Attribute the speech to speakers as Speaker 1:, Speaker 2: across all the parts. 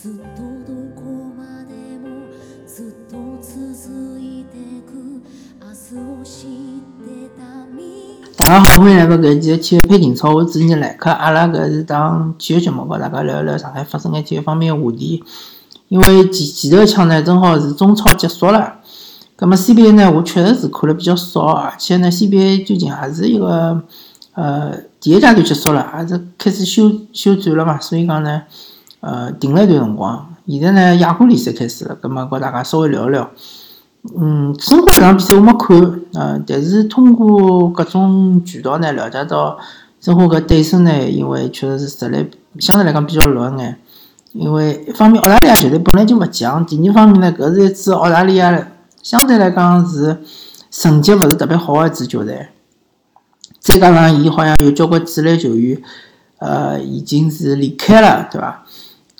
Speaker 1: 大家好，欢迎来到《搿一期的体育配景操》，我主持人来客。阿拉《搿是档体育节目》和大家聊一聊上海发生的体育方面的话题。因为前前头抢呢，正好是中超结束了。那么 CBA 呢，我确实是看了比较少，而且呢，CBA 最近也是一个呃，第一阶段结束了，还是开始休休战了嘛，所以讲呢。呃，停了一段辰光。现在呢，亚冠联赛开始了，葛么和大家稍微聊一聊。嗯，申花这场比赛我没看，呃，但是通过各种渠道呢了解到，申花搿对手呢，因为确实是实力相对来讲比较弱一眼。因为一方面澳大利亚球队本来就勿强，第二方面呢，搿是一支澳大利亚相对来讲是成绩勿是特别好的一支球队。再加上伊好像有交关主力球员，呃，已经是离开了，对伐？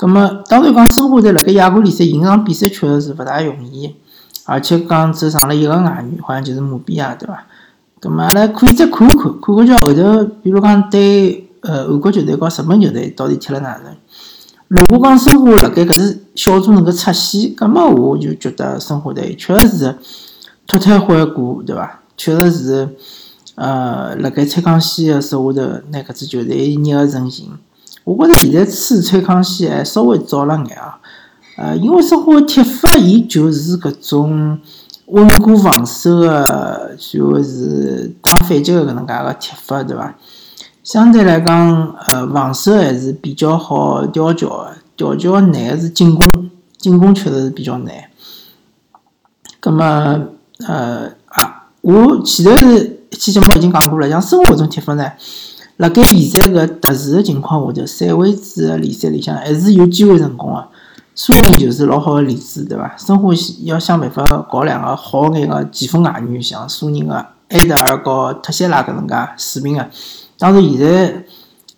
Speaker 1: 葛么当然讲申花队辣盖亚冠联赛赢场比赛确实是勿大容易。而且讲只上了一个外援，好像就是姆比亚，对伐？咁么阿拉可以再看一看，看看叫后头，比如讲对呃韩国球队和日本球队到底踢了哪能？如果讲申花辣盖搿只小组能够出线，咁么我就觉得申花队确实是脱胎换骨，对伐？确实是呃辣盖蔡康熙的手下头拿搿支球队捏合成型。我觉着现在吹蔡康熙还稍微早了眼啊。呃，因为申花踢法，伊就是搿种稳固防守个，就是打反击个搿能介个贴法，对伐？相对来讲，呃，防守还是比较好调教个，调教难个是进攻，进攻确实是比较难。葛么，呃啊，我前头是一期节目已经讲过了，像生活搿种贴法呢，辣盖现在搿特殊个情况下头，三位制个联赛里向还是有机会成功个。苏宁就是老好个例子，对伐？申花要想办法搞两个好眼个前锋外援，像苏宁个埃德尔和特谢拉搿能介水平个。当然现在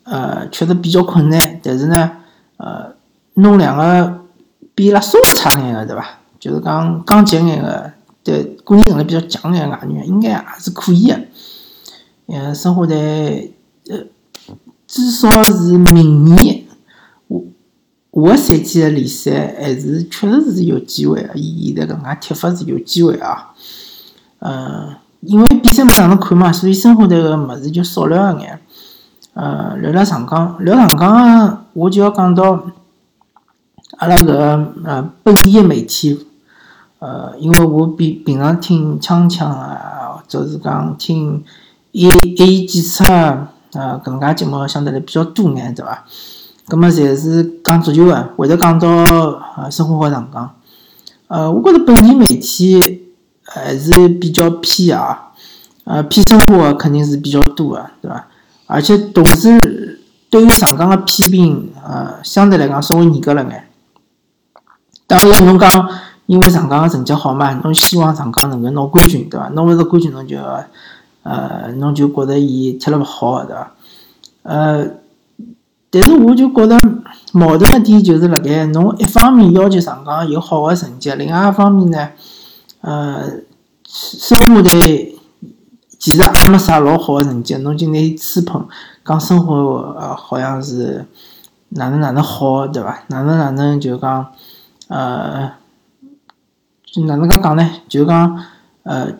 Speaker 1: 呃确实比较困难，但是呢，呃弄两个比伊拉稍微差眼个，对伐？就是讲刚劲眼个，对个人能力比较强眼个外援，应该也是可以个。呃，申花队呃至少是明年。下个赛季的联赛还是确实是有机会个，伊现在搿能介踢法是有机会啊。嗯，因为比赛没哪能看嘛，所以申花队个物事就少聊一眼。呃，聊聊上港，聊上港，我就要讲到阿拉搿呃本地个媒体。呃，因为我平平常听锵锵啊，或者是讲听一一记者啊，搿能介节目相对来比较多眼，对伐？葛么，侪是讲足球个，会得讲到呃生活和上港。呃，我觉着本地媒体还是比较偏啊，呃偏生活个肯定是比较多个，对伐？而且同时对于上港个批评，呃相对来讲稍微严格了眼。当然，侬讲因为上港个成绩好嘛，侬希望上港能够拿冠军，对伐？拿勿着冠军，侬就呃侬就觉得伊踢了勿好，对伐？呃。但是我就觉着矛盾个点就是辣盖侬一方面要求上港有好个成绩，另外一方面呢，呃，申花队其实也没啥老好个成绩，侬就拿伊吹捧，讲申花呃好像是哪能哪能好，对伐？哪能哪能就讲呃，就哪能介讲呢？就讲呃，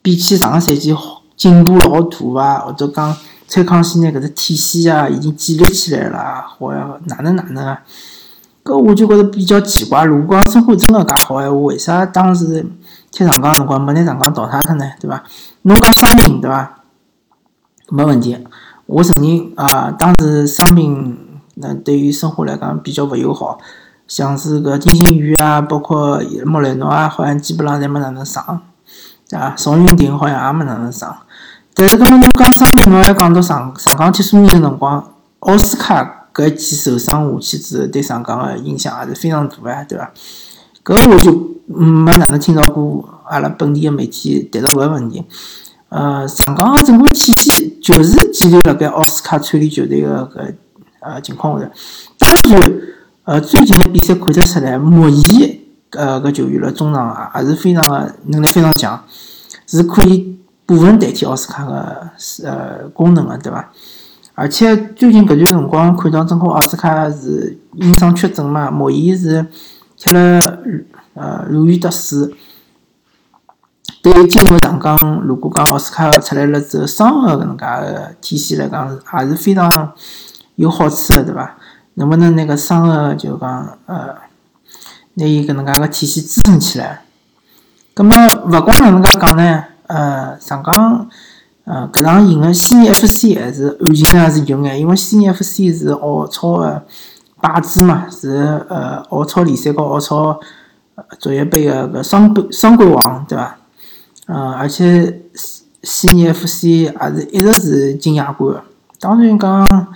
Speaker 1: 比起上个赛季好进步老大啊，或者讲。蔡康熙呢，搿只体系啊，已经建立起来了，好像哪能哪能啊？搿我就觉着比较奇怪。如果讲申花真个介好闲话，为啥当时踢长江辰光没拿长江淘汰脱呢？对伐？侬讲伤病对伐？没问题，我承认啊，当时伤病那对于生活来讲比较勿友好，像是搿金星宇啊，包括莫雷诺啊，好像基本上侪没哪能上，对伐？邵云霆好像也没哪能上。但是，刚刚侬讲伤病，侬还讲到上上港踢苏宁个辰光，奥斯卡搿一记受伤下去之后，对上港个影响也是非常大个，对伐？搿我就没哪能听到过阿拉本地个媒体谈到搿问题。呃，上港个整个体系就是建立辣盖奥斯卡参与球队个搿呃情况下头。当然，呃，最近个比赛看得出来，莫伊呃搿球员辣中场也是非常个能力非常强，是可以。部分代替奥斯卡个呃功能个，对伐？而且最近搿段辰光看到，正好奥斯卡是因伤缺阵嘛，莫伊是踢了呃如鱼得水。对于今后上港，如果讲奥斯卡出来了之后，双个搿能介个体系来讲，也是非常有好处个，对伐？能不能那个双个就讲呃，拿伊搿能介个体系支撑起来？葛末勿光哪能介讲呢？呃，上港呃搿场赢个悉尼 FC 还是案情呢是有眼，因为悉尼 FC 是澳超个霸主嘛，是呃澳超联赛和澳超足协杯个搿双冠双冠王，对伐？呃，而且悉尼 FC 也是一直是进亚冠的。当然讲，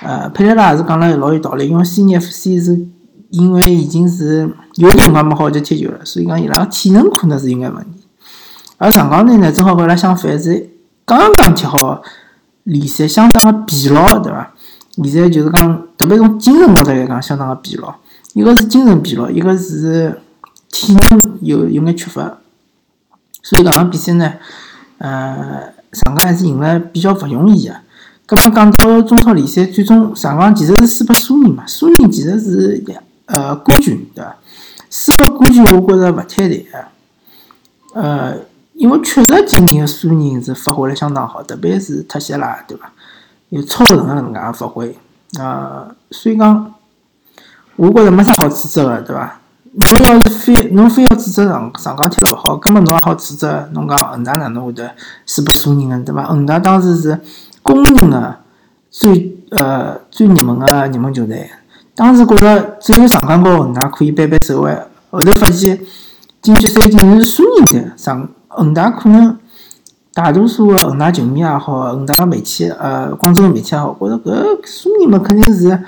Speaker 1: 呃，佩雷拉也是讲了老有道理，因为悉尼 FC 是因为已经是有点辰光没好就踢球了，所以讲伊拉体能可能是有眼问题。而上港队呢，正好跟伊拉相反，是刚刚踢好联赛，相当的疲劳，对伐？现在就是讲，特别从精神高头来讲，相当的疲劳。一个是精神疲劳，一个是体能有有眼缺乏。所以搿场比赛呢，呃，上港还是赢了比较勿容易个。葛末讲到中超联赛，最终上港其实是输拨苏宁嘛。苏宁其实是呃冠军，对伐？输拨冠军，我觉着勿太对个。呃，因为确实今年个苏宁是发挥了相当好，特别是特谢拉，对伐？有超神个能介发挥啊，所以讲，我觉着没啥好指责个，对伐？侬要是非侬非要指责上上港踢了勿好，根本侬也好指责侬讲恒大哪能会得输拨苏宁个，对伐？恒大当时是公认个最呃最热门个热门球队，当时觉着只有上港和恒大可以掰掰手腕，后头发现进决赛竟然是苏宁队，上恒大可能大多数个恒大球迷也好，恒大个媒体呃广州个媒体也好，觉着搿苏宁嘛肯定是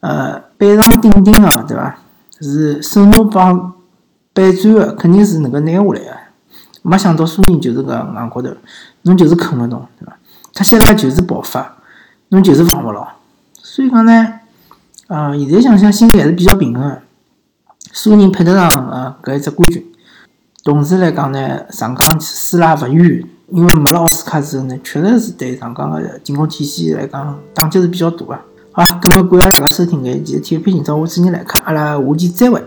Speaker 1: 呃板上钉钉个，对伐？是手拿帮板砖个，肯定是能够拿下来个。没想到苏宁就是搿硬骨头，侬就是啃勿动，对伐？特谢拉就是爆发，侬就是防勿牢。所以讲呢，呃，现在想想心里还是比较平衡个。苏宁配得上呃搿一只冠军，同时来讲呢，上港输了也勿冤，因为没了奥斯卡之后呢，确实是对上港的进攻体系来讲打击是比较大个。好，咁么感谢大家收听搿一期体育篇今朝我主持人来看，阿拉下期再会。